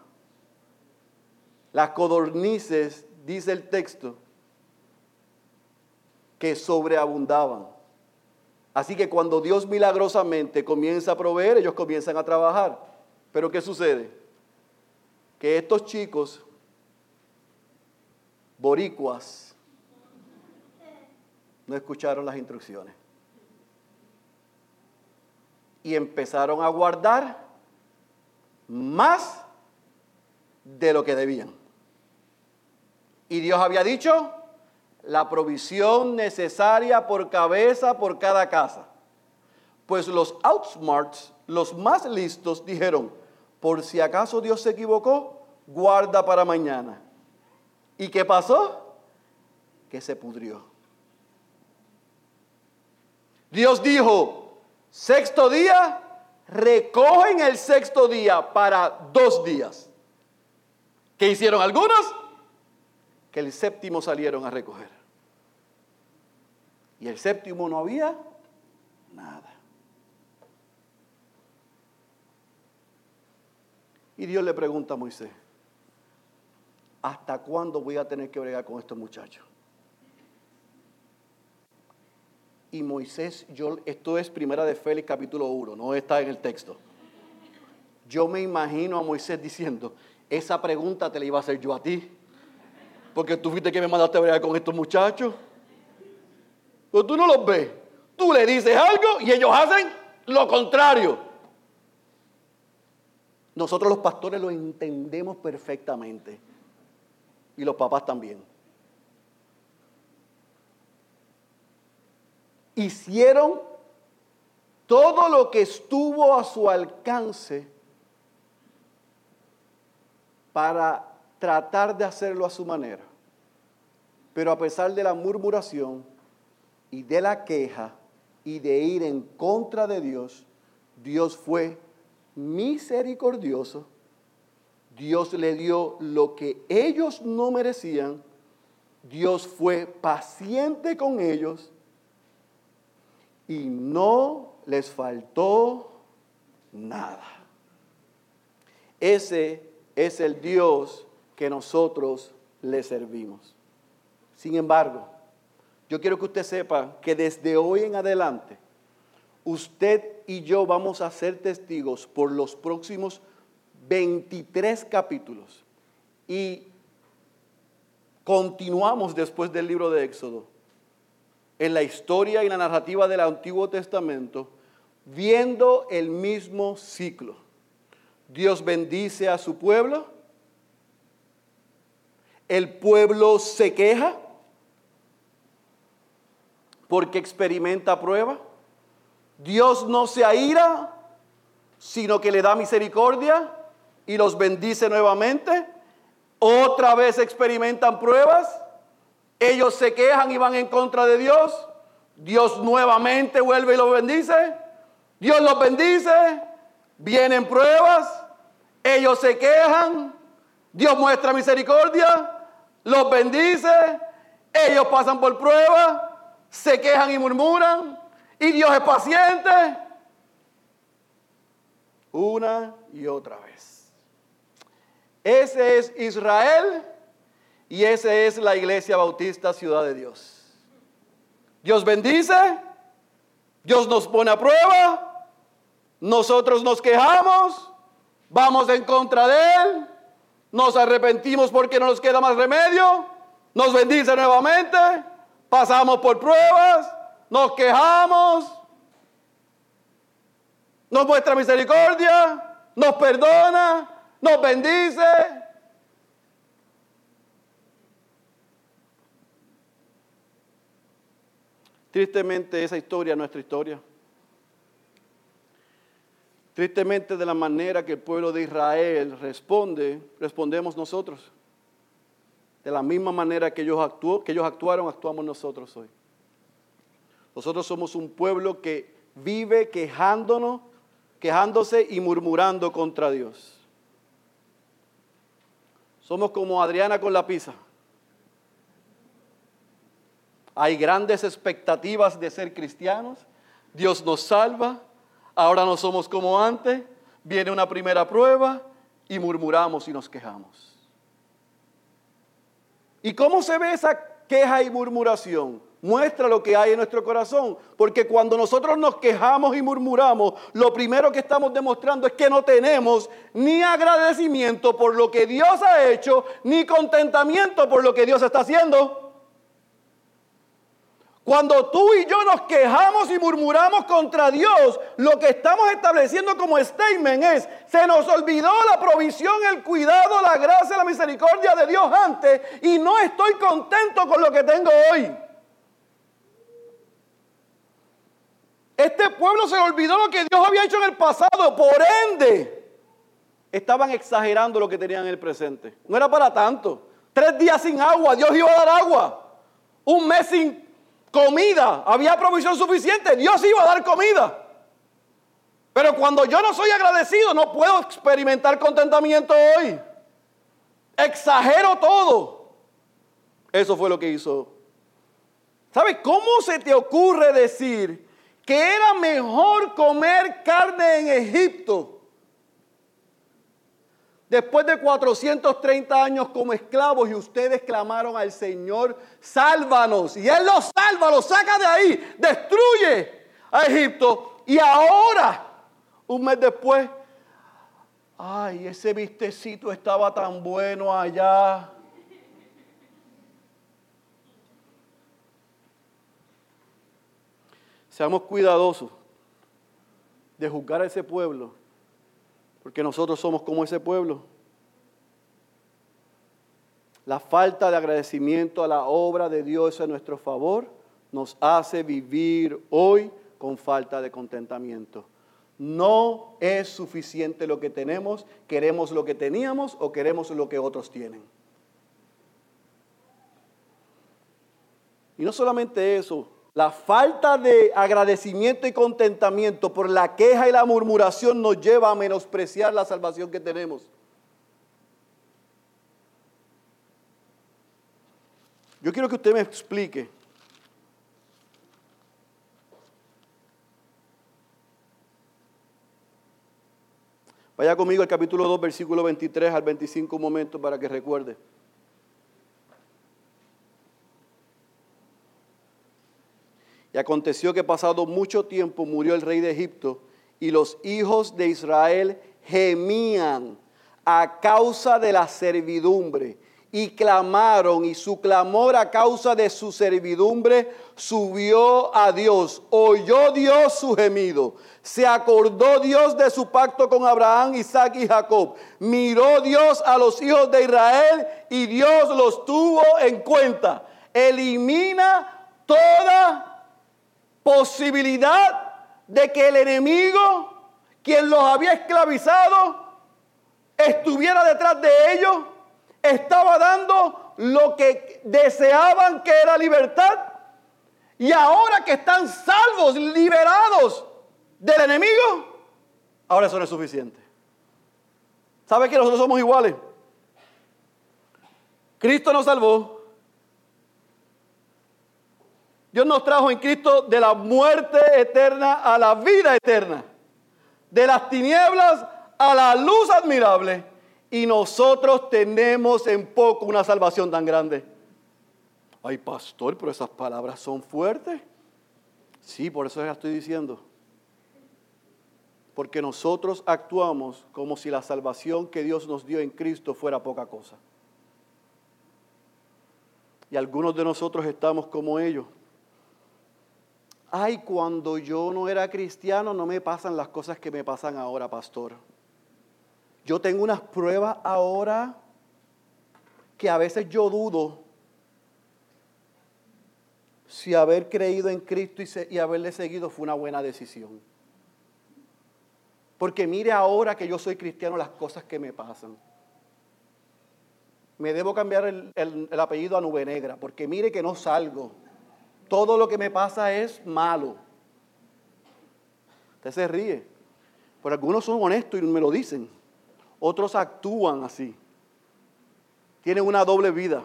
S1: Las codornices, dice el texto, que sobreabundaban. Así que cuando Dios milagrosamente comienza a proveer, ellos comienzan a trabajar. Pero ¿qué sucede? Que estos chicos boricuas no escucharon las instrucciones. Y empezaron a guardar más de lo que debían. Y Dios había dicho, la provisión necesaria por cabeza por cada casa. Pues los outsmarts, los más listos, dijeron, por si acaso Dios se equivocó, guarda para mañana. ¿Y qué pasó? Que se pudrió. Dios dijo, sexto día, recogen el sexto día para dos días. ¿Qué hicieron algunos? que el séptimo salieron a recoger. Y el séptimo no había nada. Y Dios le pregunta a Moisés, ¿hasta cuándo voy a tener que bregar con estos muchachos? Y Moisés, yo, esto es primera de Félix capítulo 1, no está en el texto. Yo me imagino a Moisés diciendo, esa pregunta te la iba a hacer yo a ti porque tú fuiste que me mandaste a bregar con estos muchachos. Pero tú no los ves. Tú le dices algo y ellos hacen lo contrario. Nosotros los pastores lo entendemos perfectamente. Y los papás también. Hicieron todo lo que estuvo a su alcance para tratar de hacerlo a su manera. Pero a pesar de la murmuración y de la queja y de ir en contra de Dios, Dios fue misericordioso. Dios le dio lo que ellos no merecían. Dios fue paciente con ellos y no les faltó nada. Ese es el Dios que nosotros le servimos. Sin embargo, yo quiero que usted sepa que desde hoy en adelante, Usted y yo vamos a ser testigos por los próximos 23 capítulos. Y continuamos después del libro de Éxodo en la historia y la narrativa del Antiguo Testamento, viendo el mismo ciclo. Dios bendice a su pueblo, el pueblo se queja porque experimenta prueba. Dios no se aira, sino que le da misericordia y los bendice nuevamente. Otra vez experimentan pruebas. Ellos se quejan y van en contra de Dios. Dios nuevamente vuelve y los bendice. Dios los bendice. Vienen pruebas. Ellos se quejan. Dios muestra misericordia. Los bendice. Ellos pasan por pruebas se quejan y murmuran, y Dios es paciente. Una y otra vez. Ese es Israel y esa es la iglesia bautista Ciudad de Dios. Dios bendice, Dios nos pone a prueba, nosotros nos quejamos, vamos en contra de Él, nos arrepentimos porque no nos queda más remedio, nos bendice nuevamente pasamos por pruebas, nos quejamos, nos muestra misericordia, nos perdona, nos bendice. Tristemente esa historia es nuestra historia. Tristemente de la manera que el pueblo de Israel responde, respondemos nosotros. De la misma manera que ellos, actuó, que ellos actuaron, actuamos nosotros hoy. Nosotros somos un pueblo que vive quejándonos, quejándose y murmurando contra Dios. Somos como Adriana con la pizza. Hay grandes expectativas de ser cristianos. Dios nos salva. Ahora no somos como antes. Viene una primera prueba y murmuramos y nos quejamos. ¿Y cómo se ve esa queja y murmuración? Muestra lo que hay en nuestro corazón. Porque cuando nosotros nos quejamos y murmuramos, lo primero que estamos demostrando es que no tenemos ni agradecimiento por lo que Dios ha hecho, ni contentamiento por lo que Dios está haciendo. Cuando tú y yo nos quejamos y murmuramos contra Dios, lo que estamos estableciendo como statement es, se nos olvidó la provisión, el cuidado, la gracia, la misericordia de Dios antes y no estoy contento con lo que tengo hoy. Este pueblo se olvidó lo que Dios había hecho en el pasado, por ende, estaban exagerando lo que tenían en el presente. No era para tanto. Tres días sin agua, Dios iba a dar agua. Un mes sin comida, había provisión suficiente, Dios iba a dar comida. Pero cuando yo no soy agradecido, no puedo experimentar contentamiento hoy. Exagero todo. Eso fue lo que hizo. ¿Sabes cómo se te ocurre decir que era mejor comer carne en Egipto Después de 430 años como esclavos y ustedes clamaron al Señor, sálvanos. Y Él los salva, los saca de ahí, destruye a Egipto. Y ahora, un mes después, ay, ese vistecito estaba tan bueno allá. Seamos cuidadosos de juzgar a ese pueblo porque nosotros somos como ese pueblo. La falta de agradecimiento a la obra de Dios a nuestro favor nos hace vivir hoy con falta de contentamiento. No es suficiente lo que tenemos, queremos lo que teníamos o queremos lo que otros tienen. Y no solamente eso, la falta de agradecimiento y contentamiento por la queja y la murmuración nos lleva a menospreciar la salvación que tenemos. Yo quiero que usted me explique. Vaya conmigo al capítulo 2, versículo 23 al 25 un momento para que recuerde. Y aconteció que pasado mucho tiempo murió el rey de Egipto y los hijos de Israel gemían a causa de la servidumbre y clamaron y su clamor a causa de su servidumbre subió a Dios. Oyó Dios su gemido. Se acordó Dios de su pacto con Abraham, Isaac y Jacob. Miró Dios a los hijos de Israel y Dios los tuvo en cuenta. Elimina toda posibilidad de que el enemigo, quien los había esclavizado, estuviera detrás de ellos estaba dando lo que deseaban que era libertad. Y ahora que están salvos, liberados del enemigo, ahora eso no es suficiente. ¿Sabe que nosotros somos iguales? Cristo nos salvó. Dios nos trajo en Cristo de la muerte eterna a la vida eterna. De las tinieblas a la luz admirable y nosotros tenemos en poco una salvación tan grande. Ay, pastor, pero esas palabras son fuertes. Sí, por eso las estoy diciendo. Porque nosotros actuamos como si la salvación que Dios nos dio en Cristo fuera poca cosa. Y algunos de nosotros estamos como ellos. Ay, cuando yo no era cristiano no me pasan las cosas que me pasan ahora, pastor. Yo tengo unas pruebas ahora que a veces yo dudo si haber creído en Cristo y, haberle seguido fue una buena decisión. Porque mire ahora que yo soy cristiano las cosas que me pasan. Me debo cambiar el, el apellido a Nube Negra, porque mire que no salgo. Todo lo que me pasa es malo. Usted se ríe. Pero algunos son honestos y me lo dicen. Otros actúan así. Tienen una doble vida.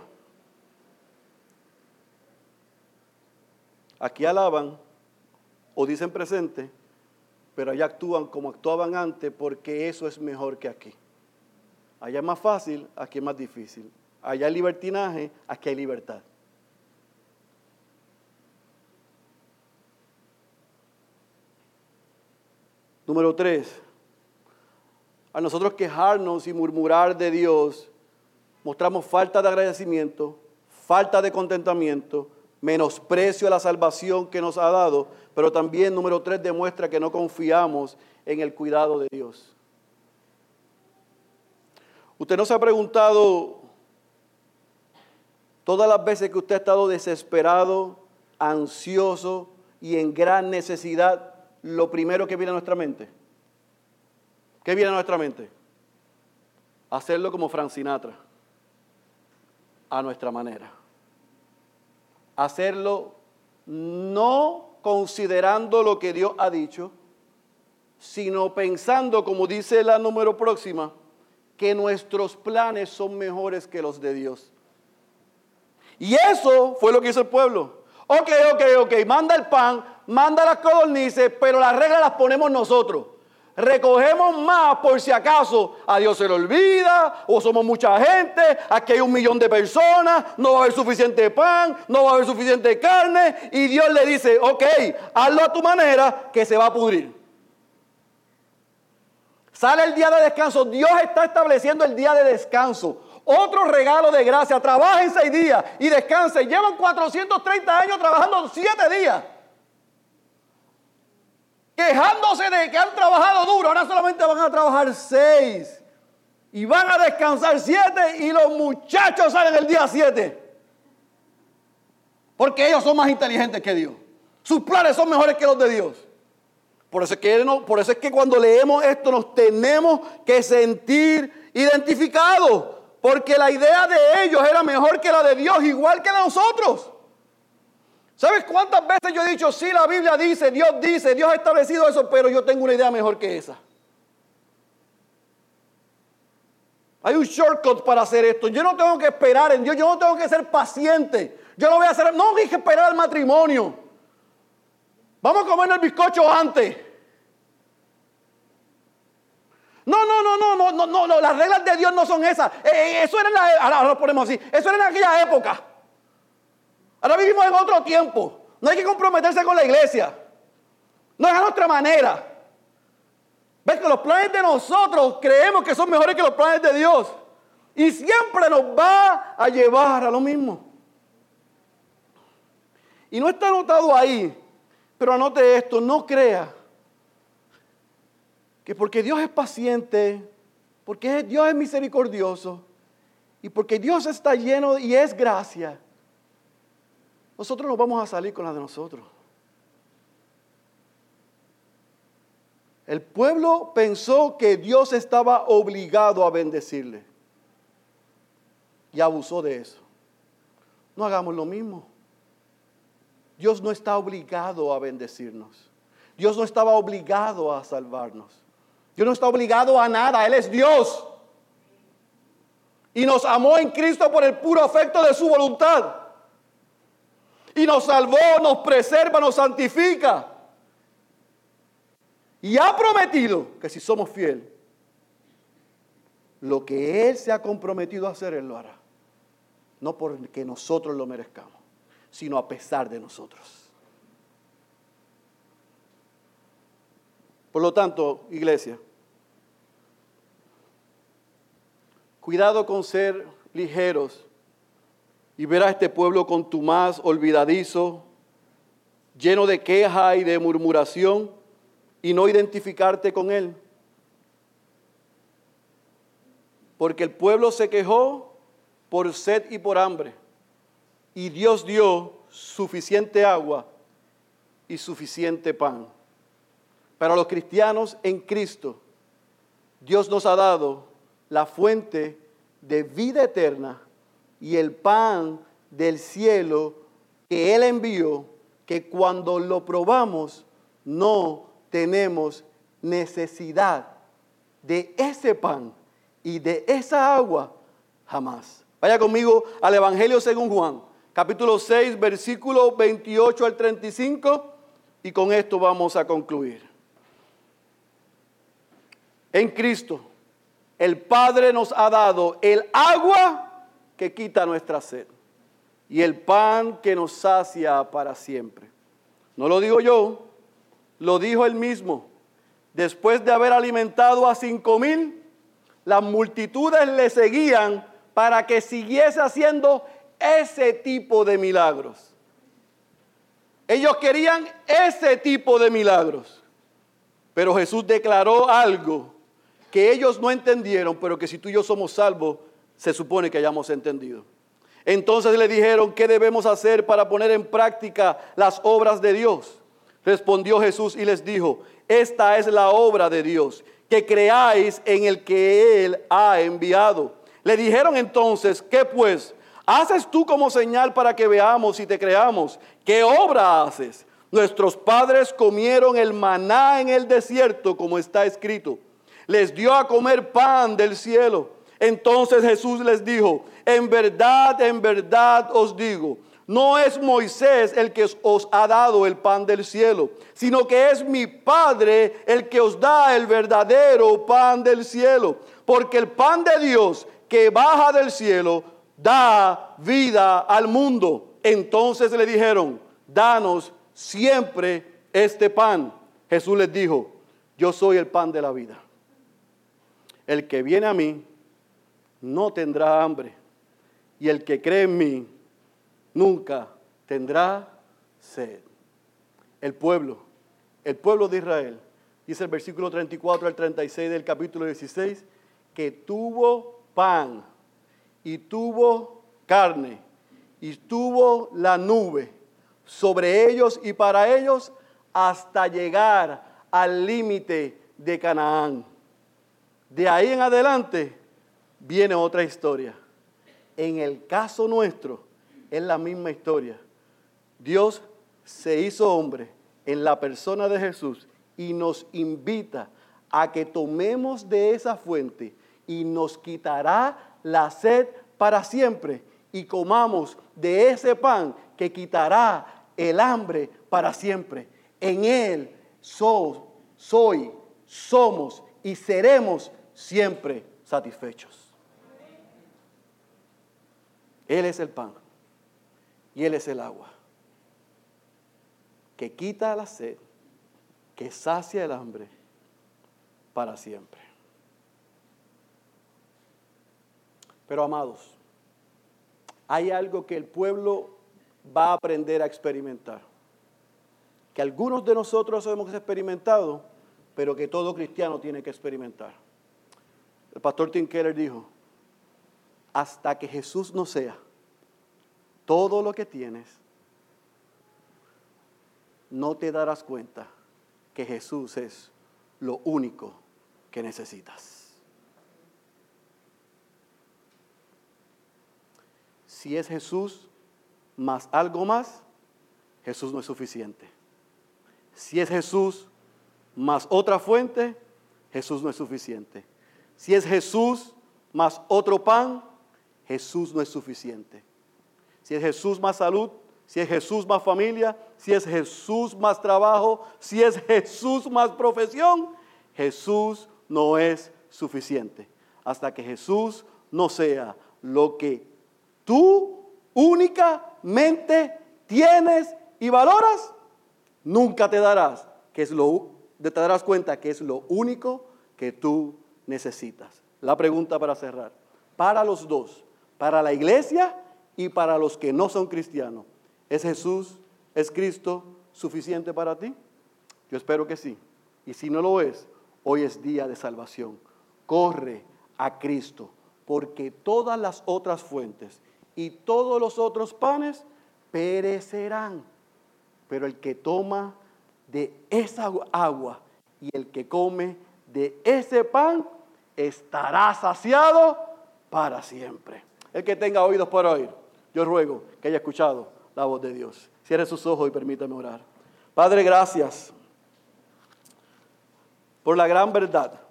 S1: Aquí alaban o dicen presente, pero allá actúan como actuaban antes porque eso es mejor que aquí. Allá es más fácil, aquí es más difícil. Allá hay libertinaje, aquí hay libertad. Número tres, a nosotros quejarnos y murmurar de Dios, mostramos falta de agradecimiento, falta de contentamiento, menosprecio a la salvación que nos ha dado, pero también, número tres, demuestra que no confiamos en el cuidado de Dios. Usted no se ha preguntado todas las veces que usted ha estado desesperado, ansioso y en gran necesidad, lo primero que viene a nuestra mente. ¿Qué viene a nuestra mente? Hacerlo como Frank Sinatra, a nuestra manera. Hacerlo no considerando lo que Dios ha dicho, sino pensando, como dice la número próxima, que nuestros planes son mejores que los de Dios. Y eso fue lo que hizo el pueblo. Ok, ok, ok, manda el pan, manda las codornices, pero las reglas las ponemos nosotros recogemos más por si acaso a Dios se le olvida o somos mucha gente, aquí hay un millón de personas, no va a haber suficiente pan, no va a haber suficiente carne y Dios le dice, ok, hazlo a tu manera que se va a pudrir. Sale el día de descanso, Dios está estableciendo el día de descanso. Otro regalo de gracia, trabajen seis días y descansen. Llevan 430 años trabajando siete días quejándose de que han trabajado duro, ahora solamente van a trabajar seis y van a descansar siete y los muchachos salen el día siete. Porque ellos son más inteligentes que Dios. Sus planes son mejores que los de Dios. Por eso, es que, por eso es que cuando leemos esto nos tenemos que sentir identificados. Porque la idea de ellos era mejor que la de Dios, igual que la de nosotros. ¿Sabes cuántas veces yo he dicho, sí, la Biblia dice, Dios dice, Dios ha establecido eso, pero yo tengo una idea mejor que esa? Hay un shortcut para hacer esto. Yo no tengo que esperar en Dios, yo no tengo que ser paciente. Yo lo voy a hacer, no hay que esperar al matrimonio. Vamos a comer el bizcocho antes. No, no, no, no, no, no, no, no, las reglas de Dios no son esas. Eh, eh, eso era en la, ahora lo ponemos así, eso era en aquella época. Ahora vivimos en otro tiempo. No hay que comprometerse con la iglesia. No es a nuestra manera. Ves que los planes de nosotros creemos que son mejores que los planes de Dios. Y siempre nos va a llevar a lo mismo. Y no está anotado ahí, pero anote esto, no crea que porque Dios es paciente, porque Dios es misericordioso y porque Dios está lleno y es gracia, nosotros nos vamos a salir con la de nosotros. El pueblo pensó que Dios estaba obligado a bendecirle y abusó de eso. No hagamos lo mismo. Dios no está obligado a bendecirnos. Dios no estaba obligado a salvarnos. Dios no está obligado a nada. Él es Dios. Y nos amó en Cristo por el puro afecto de su voluntad. Y nos salvó, nos preserva, nos santifica. Y ha prometido que si somos fieles, lo que Él se ha comprometido a hacer, Él lo hará. No porque nosotros lo merezcamos, sino a pesar de nosotros. Por lo tanto, iglesia, cuidado con ser ligeros y ver a este pueblo con tu más olvidadizo, lleno de queja y de murmuración y no identificarte con él. Porque el pueblo se quejó por sed y por hambre, y Dios dio suficiente agua y suficiente pan. Para los cristianos en Cristo, Dios nos ha dado la fuente de vida eterna y el pan del cielo que Él envió, que cuando lo probamos no tenemos necesidad de ese pan y de esa agua jamás. Vaya conmigo al Evangelio según Juan, capítulo 6, versículo 28 al 35, y con esto vamos a concluir. En Cristo, el Padre nos ha dado el agua que quita nuestra sed y el pan que nos sacia para siempre. No lo digo yo, lo dijo él mismo. Después de haber alimentado a cinco mil, las multitudes le seguían para que siguiese haciendo ese tipo de milagros. Ellos querían ese tipo de milagros. Pero Jesús declaró algo que ellos no entendieron, pero que si tú y yo somos salvos, se supone que hayamos entendido. Entonces le dijeron, ¿qué debemos hacer para poner en práctica las obras de Dios? Respondió Jesús y les dijo, esta es la obra de Dios, que creáis en el que Él ha enviado. Le dijeron entonces, ¿qué pues? ¿Haces tú como señal para que veamos y te creamos? ¿Qué obra haces? Nuestros padres comieron el maná en el desierto, como está escrito. Les dio a comer pan del cielo. Entonces Jesús les dijo, en verdad, en verdad os digo, no es Moisés el que os ha dado el pan del cielo, sino que es mi Padre el que os da el verdadero pan del cielo. Porque el pan de Dios que baja del cielo da vida al mundo. Entonces le dijeron, danos siempre este pan. Jesús les dijo, yo soy el pan de la vida. El que viene a mí no tendrá hambre. Y el que cree en mí nunca tendrá sed. El pueblo, el pueblo de Israel, dice el versículo 34 al 36 del capítulo 16, que tuvo pan y tuvo carne y tuvo la nube sobre ellos y para ellos hasta llegar al límite de Canaán. De ahí en adelante viene otra historia. En el caso nuestro, es la misma historia. Dios se hizo hombre en la persona de Jesús y nos invita a que tomemos de esa fuente y nos quitará la sed para siempre y comamos de ese pan que quitará el hambre para siempre. En Él soy, soy, somos y seremos siempre satisfechos. Él es el pan y Él es el agua. que quita la sed, que sacia el hambre para siempre. Pero amados, hay algo que el pueblo va a aprender a experimentar, que algunos de nosotros hemos experimentado, pero que todo cristiano tiene que experimentar. El pastor Tim Keller dijo, hasta que Jesús no sea todo lo que tienes, no te darás cuenta que Jesús es lo único que necesitas. Si es Jesús más algo más, Jesús no es suficiente. Si es Jesús más otra fuente, Jesús no es suficiente. Si es Jesús más otro pan, Jesús no es suficiente. Si es Jesús más salud, si es Jesús más familia, si es Jesús más trabajo, si es Jesús más profesión, Jesús no es suficiente. Hasta que Jesús no sea lo que tú únicamente tienes y valoras, nunca te darás, que es lo, te darás cuenta que es lo único que tú necesitas. La pregunta para cerrar, para los dos, para la iglesia y para los que no son cristianos, ¿Es Jesús, es Cristo suficiente para ti? Yo espero que sí. Y si no lo es, hoy es día de salvación. Corre a Cristo, porque todas las otras fuentes y todos los otros panes perecerán. Pero el que toma de esa agua y el que come de ese pan estará saciado para siempre. El que tenga oídos para oír, yo ruego que haya escuchado la voz de Dios. Cierre sus ojos y permítame orar. Padre, gracias por la gran verdad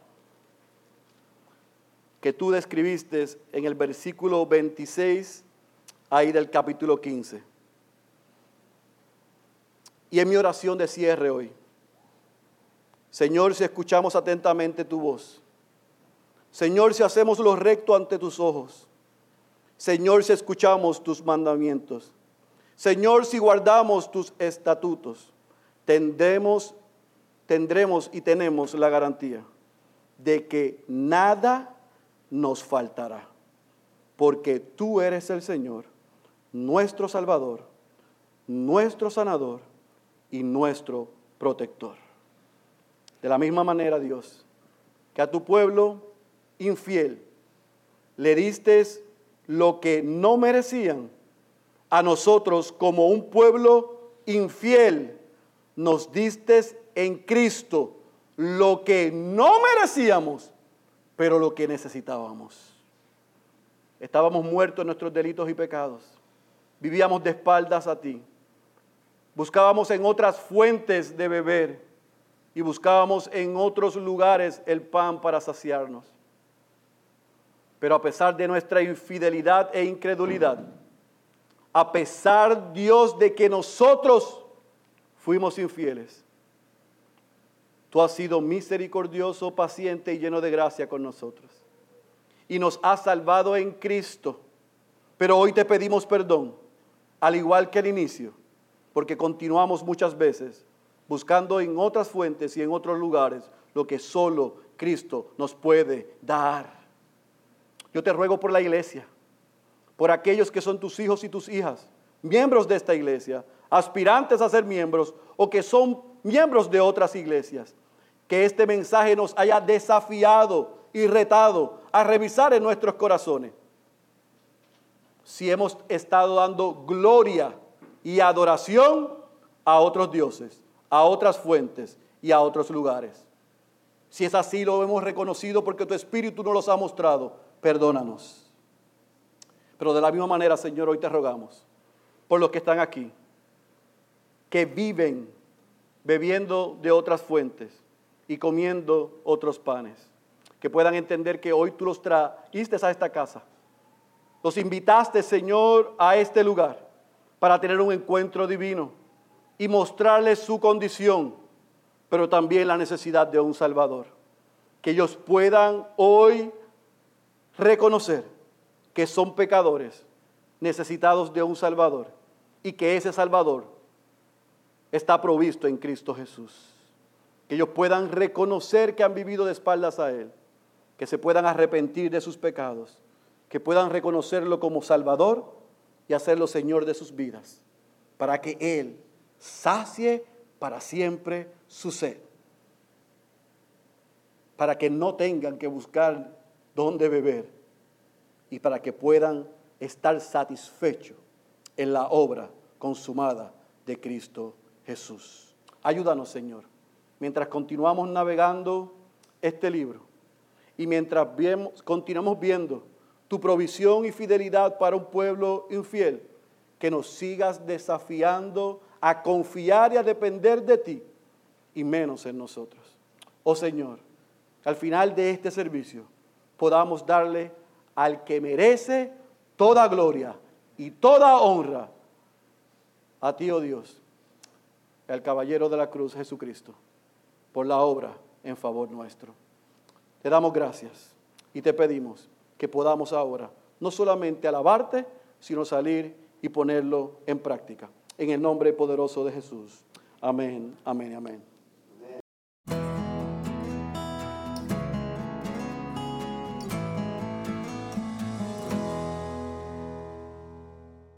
S1: que tú describiste en el versículo 26 ahí del capítulo 15. Y en mi oración de cierre hoy, Señor, si escuchamos atentamente tu voz, Señor, si hacemos lo recto ante tus ojos, Señor, si escuchamos tus mandamientos, Señor, si guardamos tus estatutos, tendremos, tendremos y tenemos la garantía de que nada nos faltará, porque tú eres el Señor, nuestro Salvador, nuestro sanador y nuestro protector. De la misma manera, Dios, que a tu pueblo infiel le diste lo que no merecían, a nosotros como un pueblo infiel, nos diste en Cristo lo que no merecíamos, pero lo que necesitábamos. Estábamos muertos en nuestros delitos y pecados. Vivíamos de espaldas a ti. Buscábamos en otras fuentes de beber y buscábamos en otros lugares el pan para saciarnos. Pero a pesar de nuestra infidelidad e incredulidad, a pesar Dios de que nosotros fuimos infieles. Tú has sido misericordioso, paciente y lleno de gracia con nosotros. Y nos has salvado en Cristo. Pero hoy te pedimos perdón, al igual que al inicio, porque continuamos muchas veces buscando en otras fuentes y en otros lugares lo que solo Cristo nos puede dar. Yo te ruego por la iglesia por aquellos que son tus hijos y tus hijas, miembros de esta iglesia, aspirantes a ser miembros o que son miembros de otras iglesias. Que este mensaje nos haya desafiado y retado a revisar en nuestros corazones si hemos estado dando gloria y adoración a otros dioses, a otras fuentes y a otros lugares. Si es así, lo hemos reconocido porque tu Espíritu nos los ha mostrado. Perdónanos. Pero de la misma manera, Señor, hoy te rogamos por los que están aquí, que viven bebiendo de otras fuentes y comiendo otros panes, que puedan entender que hoy tú los traíste a esta casa. Los invitaste, Señor, a este lugar para tener un encuentro divino y mostrarles su condición, pero también la necesidad de un Salvador. Que ellos puedan hoy reconocer que son pecadores, necesitados de un Salvador, y que ese Salvador está provisto en Cristo Jesús. Que ellos puedan reconocer que han vivido de espaldas a Él, que se puedan arrepentir de sus pecados, que puedan reconocerlo como Salvador y hacerlo Señor de sus vidas, para que Él sacie para siempre su sed, para que no tengan que buscar dónde beber y para que puedan estar satisfechos en la obra consumada de Cristo Jesús. Ayúdanos, Señor, mientras continuamos navegando este libro y mientras continuamos viendo tu provisión y fidelidad para un pueblo infiel, que nos sigas desafiando a confiar y a depender de ti y menos en nosotros. Oh Señor, al final de este servicio podamos darle al que merece toda gloria y toda honra a ti, oh Dios, el caballero de la cruz, Jesucristo, por la obra en favor nuestro. Te damos gracias y te pedimos que podamos ahora no solamente alabarte, sino salir y ponerlo en práctica. En el nombre poderoso de Jesús. Amén, amén, amén.